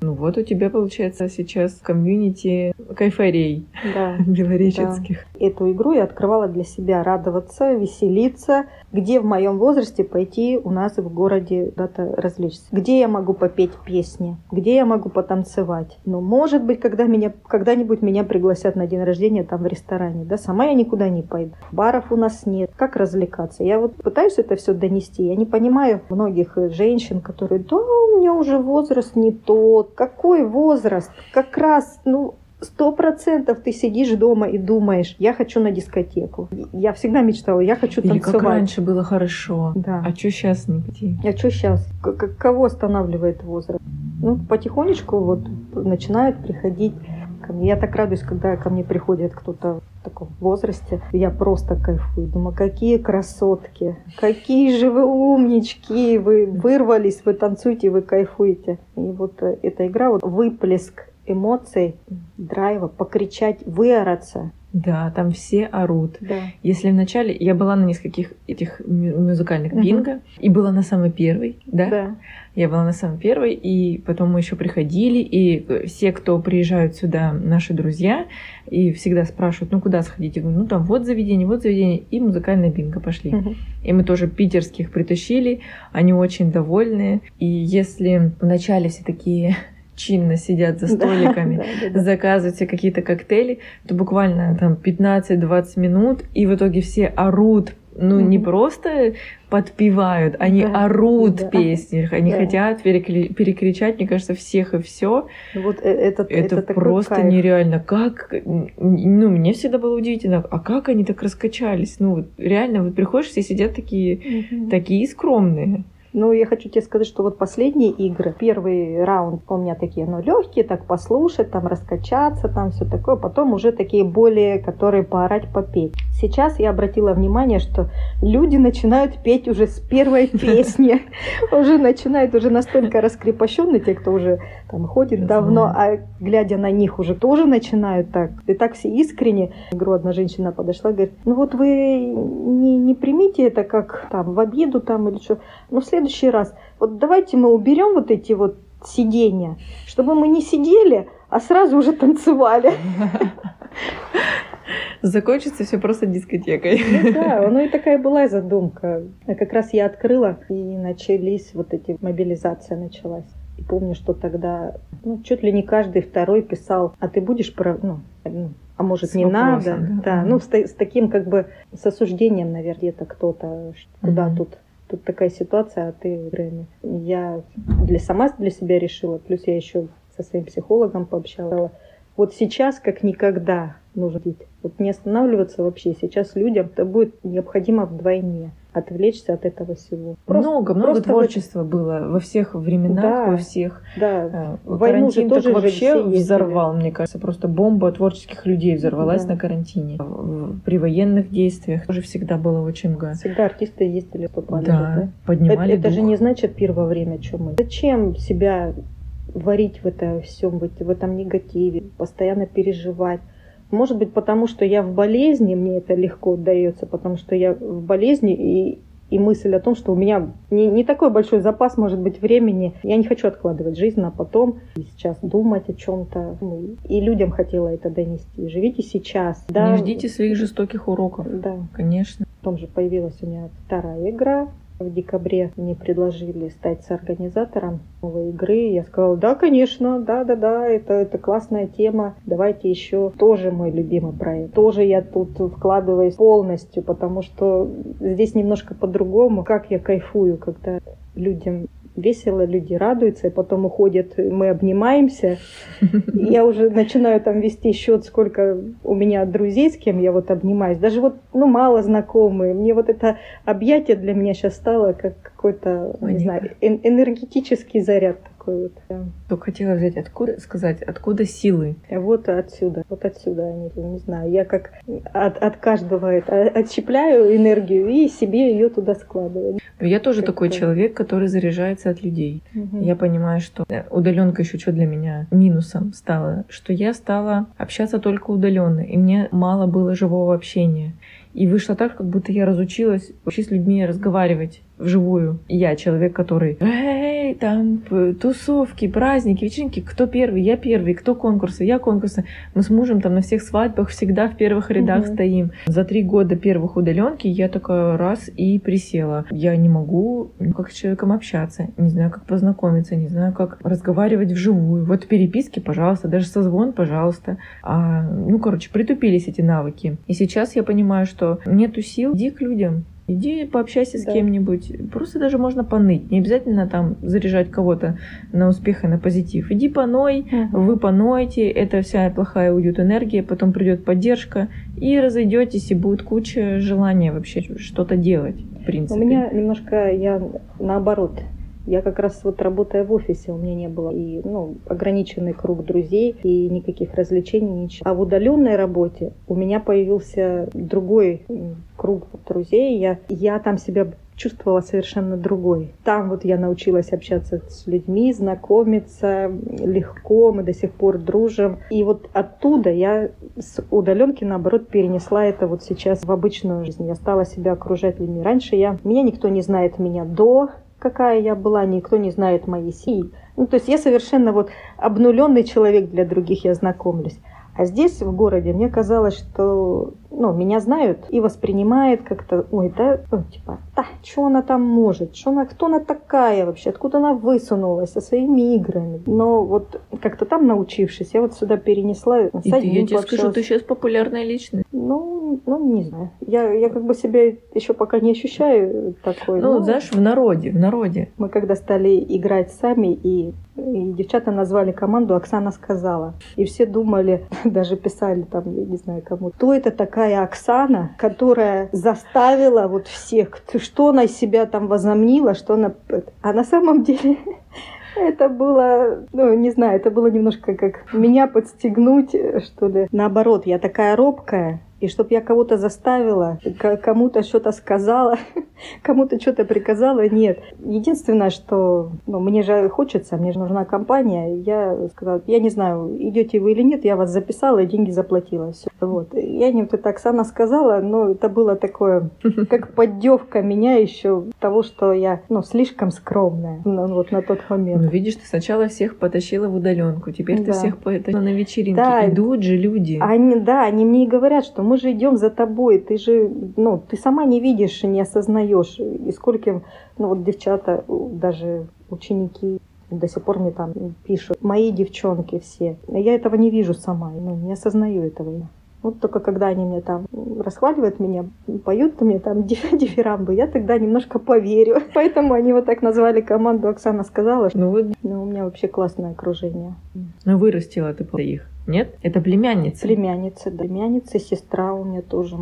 Ну вот у тебя получается сейчас комьюнити кайфарей Да. белореченских. Эту игру я открывала для себя, радоваться, веселиться, где в моем возрасте пойти у нас в городе куда-то развлечься, где я могу попеть песни, где я могу потанцевать. Ну, может быть, когда меня, когда-нибудь меня пригласят на день рождения там в ресторане, да, сама я никуда не пойду. Баров у нас нет. Как развлекаться? Я вот пытаюсь это все донести. Я не понимаю многих э, женщин, которые, да, у меня уже возраст не тот. Какой возраст? Как раз, ну, Сто процентов ты сидишь дома и думаешь, я хочу на дискотеку. Я всегда мечтала, я хочу Или как танцевать. раньше было хорошо. Да. А что сейчас не пойти? А что сейчас? Кого останавливает возраст? Ну, потихонечку вот начинают приходить ко мне. Я так радуюсь, когда ко мне приходит кто-то в таком возрасте. Я просто кайфую. Думаю, какие красотки, какие же вы умнички, вы вырвались, вы танцуете, вы кайфуете. И вот э, эта игра, вот выплеск эмоций, драйва, покричать, выораться. Да, там все орут. Да. Если вначале я была на нескольких этих музыкальных Мгм. бинго и была на самой первой, да? Да. Я была на самой первой, и потом мы еще приходили, и э, все, кто приезжают сюда, наши друзья, и всегда спрашивают, ну куда сходить? Я говорю, ну там вот заведение, вот заведение, и музыкальное бинго пошли. Мгм. И мы тоже питерских притащили, они очень довольны. И если вначале все такие чинно сидят за столиками, да, да, да. заказывают себе какие-то коктейли, то буквально там 15-20 минут, и в итоге все орут, ну не Мгм. просто подпевают, они Да, орут да. песни, они Да. хотят перекли- перекричать, мне кажется, всех и все. Вот э- это, Это, это просто кайф. нереально. Как, ну, мне всегда было удивительно, а как они так раскачались? Ну, вот реально, вот приходишь, все сидят такие, Мгм. такие скромные. Ну, я хочу тебе сказать, что вот последние игры, первый раунд у меня такие, ну, легкие, так послушать, там, раскачаться, там, все такое. Потом уже такие более, которые поорать, попеть. Сейчас я обратила внимание, что люди начинают петь уже с первой песни. Уже начинают, уже настолько раскрепощенные, те, кто уже там ходит давно, а глядя на них уже тоже начинают так. И так все искренне. Игру одна женщина подошла, говорит, ну вот вы не, не примите это как там в обиду там или что, но в следующий раз вот давайте мы уберем вот эти вот сиденья, чтобы мы не сидели, а сразу уже танцевали. Закончится все просто дискотекой. Ну да, ну и такая была задумка. А Как раз я открыла, и начались вот эти, мобилизация началась. И помню, что тогда ну, чуть ли не каждый второй писал, а ты будешь про... Ну, ну а может с не вопросом, надо? Да, да. ну с, с таким как бы с осуждением, наверное, где-то кто-то, куда угу. тут тут такая ситуация, а ты время. Я для сама для себя решила, плюс я еще со своим психологом пообщалась. Вот сейчас, как никогда, нужно. Вот не останавливаться вообще. Сейчас людям это будет необходимо вдвойне отвлечься от этого всего. Просто, много, много просто творчества вот... было во всех временах, да, во всех. Да. Э, Войну же тоже вообще взорвал, мне кажется, просто бомба творческих людей взорвалась да. на карантине. При военных действиях тоже всегда было очень много. Всегда артисты ездили, попали. Да, да? поднимали Это, это же не значит первое время, что мы. Зачем себя варить в это всем, в этом негативе, постоянно переживать? Может быть, потому что я в болезни, мне это легко дается, потому что я в болезни, и, и мысль о том, что у меня не, не такой большой запас, может быть, времени. Я не хочу откладывать жизнь на потом, и сейчас думать о чем-то. Ну, и людям хотела это донести. Живите сейчас. Да. Не ждите своих жестоких уроков. Да. Конечно. Потом же появилась у меня вторая игра, в декабре мне предложили стать соорганизатором новой игры. Я сказала, да, конечно, да, да, да, это, это классная тема. Давайте еще тоже мой любимый проект. Тоже я тут вкладываюсь полностью, потому что здесь немножко по-другому. Как я кайфую, когда людям весело, люди радуются, и потом уходят, мы обнимаемся. я уже начинаю там вести счет, сколько у меня друзей, с кем я вот обнимаюсь. Даже вот, ну, мало знакомые. Мне вот это объятие для меня сейчас стало как какой-то, не знаю, энергетический заряд такой вот. Только хотела взять, откуда сказать, откуда силы? Вот отсюда, вот отсюда они, не знаю, я как от, от каждого это, отщепляю энергию и себе ее туда складываю. Я тоже как такой человек, который заряжается от людей. Угу. Я понимаю, что удаленка еще что для меня минусом стала, что я стала общаться только удаленно, и мне мало было живого общения. И вышло так, как будто я разучилась вообще с людьми разговаривать вживую. Я человек, который «Эй, там тусовки, праздники, вечеринки, кто первый? Я первый, кто конкурсы? Я конкурсы». Мы с мужем там на всех свадьбах всегда в первых рядах угу. стоим. За три года первых удаленки я такая раз и присела. Я не могу ну, как с человеком общаться, не знаю, как познакомиться, не знаю, как разговаривать вживую. Вот переписки, пожалуйста, даже созвон, пожалуйста. А, ну, короче, притупились эти навыки. И сейчас я понимаю, что нету сил, иди к людям, Иди пообщайся с да. кем-нибудь. Просто даже можно поныть. Не обязательно там заряжать кого-то на успех и на позитив. Иди поной, угу. вы понойте, это вся плохая уйдет энергия, потом придет поддержка, и разойдетесь, и будет куча желания вообще что-то делать, в принципе. У меня немножко, я наоборот, я как раз вот работая в офисе, у меня не было и ну, ограниченный круг друзей и никаких развлечений, ничего. А в удаленной работе у меня появился другой круг друзей. Я, я там себя чувствовала совершенно другой. Там вот я научилась общаться с людьми, знакомиться легко, мы до сих пор дружим. И вот оттуда я с удаленки, наоборот, перенесла это вот сейчас в обычную жизнь. Я стала себя окружать людьми. Раньше я, меня никто не знает меня до какая я была, никто не знает моей сии. Ну, то есть я совершенно вот обнуленный человек для других, я знакомлюсь. А здесь, в городе, мне казалось, что ну, меня знают и воспринимают как-то, ой, да, ну, типа, да, что она там может, что она, кто она такая вообще, откуда она высунулась со своими играми. Но вот как-то там научившись, я вот сюда перенесла. И ты, я тебе скажу, ты сейчас популярная личность. Ну, ну, не знаю. Я, я как бы себя еще пока не ощущаю такой. Ну, но... знаешь, в народе, в народе. Мы когда стали играть сами, и, и девчата назвали команду «Оксана сказала». И все думали, даже писали там, я не знаю кому, кто это такая такая Оксана, которая заставила вот всех, что она из себя там возомнила, что она... А на самом деле это было, ну, не знаю, это было немножко как меня подстегнуть, что ли. Наоборот, я такая робкая, и чтобы я кого-то заставила, кому-то что-то сказала, кому-то что-то приказала, нет. Единственное, что ну, мне же хочется, мне же нужна компания, я сказала, я не знаю, идете вы или нет, я вас записала и деньги заплатила. Все. Вот. Я не вот это Оксана сказала, но это было такое, как поддевка меня еще того, что я ну, слишком скромная ну, вот на тот момент. Ну, видишь, ты сначала всех потащила в удаленку, теперь да. ты всех потащила на вечеринки. Да. Идут же люди. Они, да, они мне и говорят, что мы же идем за тобой, ты же, ну, ты сама не видишь, не осознаешь, и скольким, ну, вот девчата, даже ученики До сих пор мне там пишут мои девчонки все. Я этого не вижу сама, ну, не осознаю этого я. Вот только когда они мне там расхваливают меня, поют мне там дифирамбы, я тогда немножко поверю. Поэтому они вот так назвали команду. Оксана сказала, Ну вот, ну, у меня вообще классное окружение. ну вырастила ты их. Нет? Это племянница. Племянница, да, племянница, сестра у меня тоже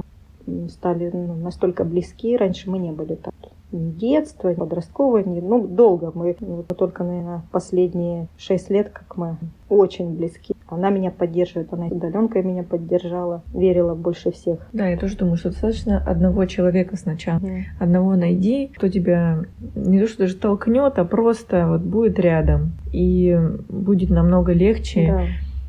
м, стали ну, настолько близки. Раньше мы не были так. Ни детство, ни подростковое, ни, ну, долго мы, вот только, наверное, последние шесть лет, как мы очень близки. Она меня поддерживает, она удаленкой меня поддержала, верила больше всех. Да, я тоже думаю, что достаточно одного человека сначала. Одного найди, кто тебя не то что даже толкнет, а просто вот будет рядом. И будет намного легче Да.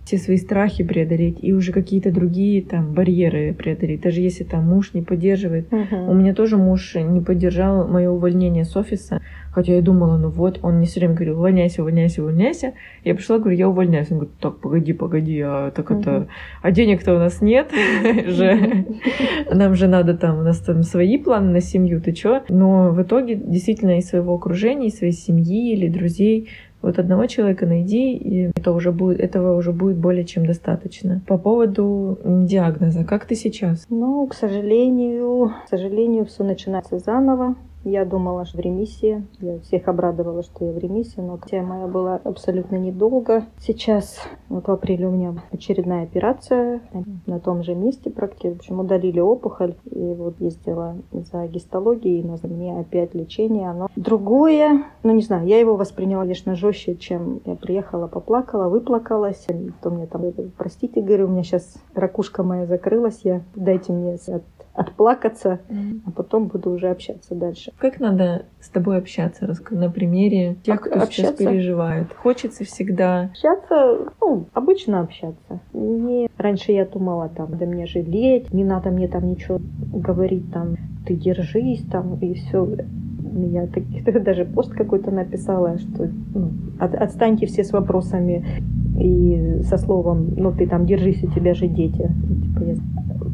Все свои страхи преодолеть и уже какие-то другие там барьеры преодолеть. Даже если там муж не поддерживает. Мгм. У меня тоже муж не поддержал мое увольнение с офиса, хотя я думала, ну вот, он мне все время говорил, увольняйся, увольняйся, увольняйся. Я пришла, говорю, я увольняюсь. Он говорит, так, погоди, погоди, а так это... Мгм. А денег-то у нас нет же. Нам же надо там, у нас там свои планы на семью, ты чё? Но в итоге действительно из своего окружения, из своей семьи или друзей вот одного человека найди, и это уже будет, этого уже будет более чем достаточно. По поводу диагноза, как ты сейчас? Ну, к сожалению, к сожалению, все начинается заново. Я думала, что в ремиссии. Я всех обрадовала, что я в ремиссии, но хотя моя была абсолютно недолго. Сейчас, вот в апреле у меня очередная операция на том же месте практически. В общем, удалили опухоль. И вот ездила за гистологией, но мне опять лечение. Оно другое. Ну, не знаю, я его восприняла, конечно, жестче, чем я приехала, поплакала, выплакалась. То мне там, простите, говорю, у меня сейчас ракушка моя закрылась, я дайте мне от- отплакаться, а потом буду уже общаться дальше. Как надо с тобой общаться? На примере тех, кто сейчас общаться? переживает. Хочется всегда. Общаться, ну, обычно общаться. Не... Раньше я думала, там, да мне жалеть, не надо мне там ничего говорить, там, ты держись, там, и все. Я даже пост какой-то написала, что ну, от- отстаньте все с вопросами и со словом, ну ты там держись, у тебя же дети. Ну, типа,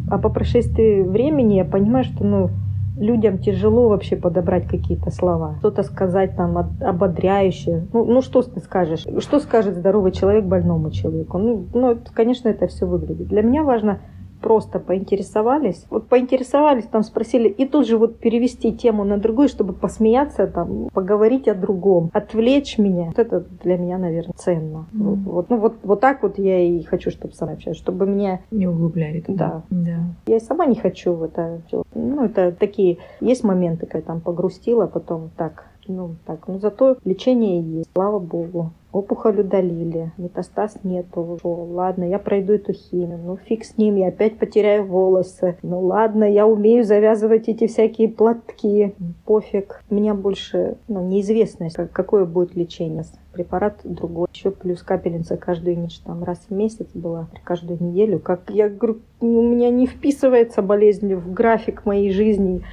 А по прошествии времени я понимаю, что ну, людям тяжело вообще подобрать какие-то слова. Что-то сказать там ободряющее. Ну, ну что ты скажешь? Что скажет здоровый человек больному человеку? Ну, ну, конечно, это все выглядит. Для меня важно просто поинтересовались. Вот поинтересовались, там спросили, и тут же вот перевести тему на другую, чтобы посмеяться, там, поговорить о другом, отвлечь меня. Вот это для меня, наверное, ценно. Мгм. Вот, вот, ну, вот, вот так вот я и хочу, чтобы со мной общались, чтобы меня Не углубляли туда. Да. я и сама не хочу в это. Ну, это такие... Есть моменты, когда там погрустила, потом так, ну, так. Но зато лечение есть, слава богу. Опухоль удалили, метастаз нету. Шо, ладно, я пройду эту химию. Ну, фиг с ним, я опять потеряю волосы. Ну, ладно, я умею завязывать эти всякие платки. Пофиг. Меня больше ну, неизвестность, как- какое будет лечение. Препарат другой. Еще плюс капельница каждую ночь, там раз в месяц была, каждую неделю. Как я говорю, у меня не вписывается болезнь в график моей жизни.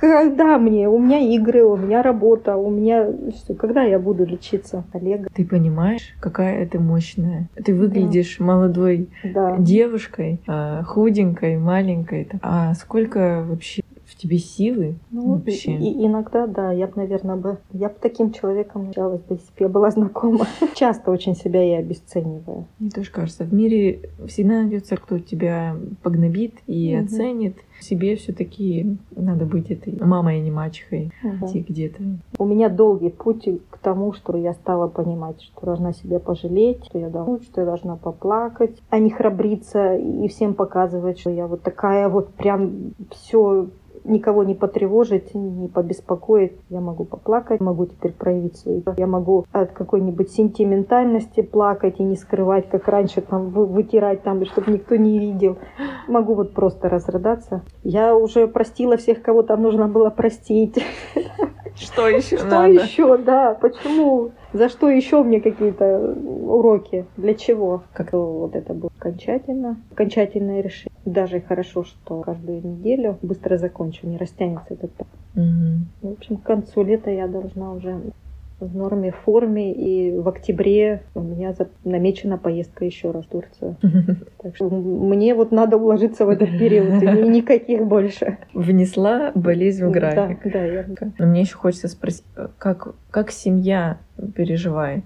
Когда мне? У меня игры, у меня работа, у меня. Когда я буду лечиться? Олега. Ты понимаешь, какая ты мощная. Ты выглядишь молодой Да. девушкой, а, худенькой, маленькой. А сколько вообще тебе силы Ну, вообще? и- и иногда, да, я бы, наверное, бы, я бы таким человеком началась бы, если бы я была знакома. Часто очень себя я обесцениваю. Мне тоже кажется, в мире всегда найдется, кто тебя погнобит и Мгм. оценит. Себе все-таки надо быть этой мамой, а не мачехой. Мгм. Идти где-то. У меня долгий путь к тому, что я стала понимать, что должна себя пожалеть, что я должна, что я должна поплакать, а не храбриться и всем показывать, что я вот такая вот прям все никого не потревожить, не побеспокоить. Я могу поплакать, могу теперь проявить свои... Я могу от какой-нибудь сентиментальности плакать и не скрывать, как раньше, там, вы- вытирать там, чтобы никто не видел. Могу вот просто разрыдаться. Я уже простила всех, кого там нужно было простить. Что еще Что еще, да? Почему? За что еще мне какие-то уроки? Для чего? Как вот это было окончательно? Окончательное решение. Даже хорошо, что каждую неделю быстро закончу, не растянется этот. Мгм. В общем, к концу лета я должна уже в норме, форме. И в октябре у меня намечена поездка еще раз в Турцию. Так что мне вот надо уложиться в этот период, и никаких больше. Внесла болезнь в график. Да, да, я... Но мне еще хочется спросить, как, как семья переживает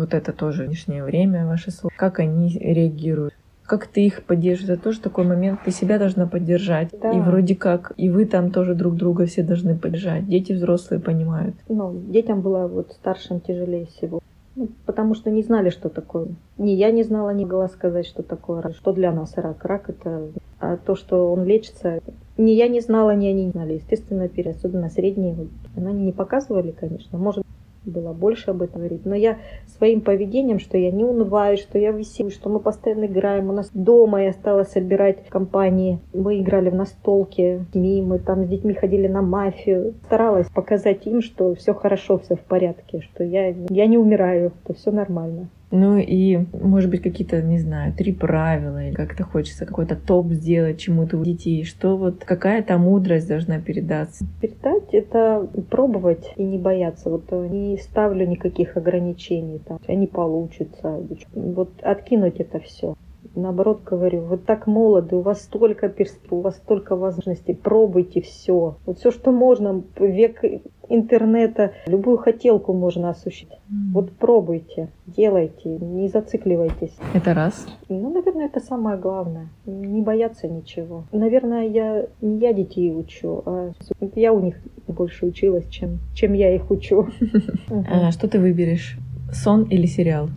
вот это тоже лишнее время, ваше слово? Как они реагируют? Как ты их поддерживаешь. Это тоже такой момент, ты себя должна поддержать. Да. И вроде как, и вы там тоже друг друга все должны поддержать. Дети взрослые понимают. Ну, детям было вот старшим тяжелее всего. Ну, потому что не знали, что такое. Ни я не знала, не могла сказать, что такое рак. Что для нас рак? Рак это... А то, что он лечится, ни я не знала, ни они не знали. Естественно, перед, особенно средние. Они не показывали, конечно. Может, было больше об этом говорить. Но я своим поведением, что я не унываю, что я веселюсь, что мы постоянно играем. У нас дома я стала собирать компании. Мы играли в настолки детьми, мы там с детьми ходили на мафию. Старалась показать им, что все хорошо, все в порядке, что я, я не умираю, что все нормально. Ну и, может быть, какие-то, не знаю, три правила, или как-то хочется какой-то топ сделать чему-то у детей. Что вот, какая-то мудрость должна передаться? Передать — это пробовать и не бояться. Вот не ставлю никаких ограничений, там, они получатся. Вот откинуть это все наоборот говорю, вы так молоды, у вас столько перспектив, у вас столько возможностей, пробуйте все. Вот все, что можно, век интернета, любую хотелку можно осуществить. Mm. Вот пробуйте, делайте, не зацикливайтесь. Это раз. Ну, наверное, это самое главное. Не бояться ничего. Наверное, я не я детей учу, а я у них больше училась, чем, чем я их учу. А что ты выберешь? Сон или сериал?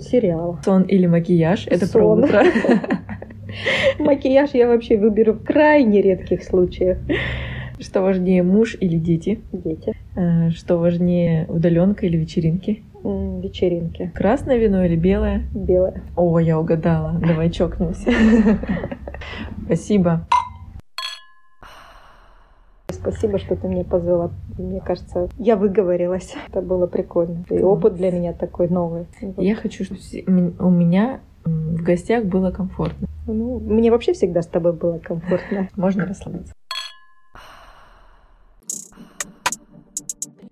Сериал. Сон или макияж? Это про утро. Макияж я вообще выберу в крайне редких случаях. Что важнее, муж или дети? Дети. А, что важнее, удаленка или вечеринки? Вечеринки. Красное вино или белое? Белое. О, я угадала. Давай чокнемся. Спасибо. Спасибо, что ты меня позвала. Мне кажется, я выговорилась. Это было прикольно. И опыт для меня такой новый. Я хочу, чтобы у меня в гостях было комфортно. Ну, мне вообще всегда с тобой было комфортно. Можно расслабиться.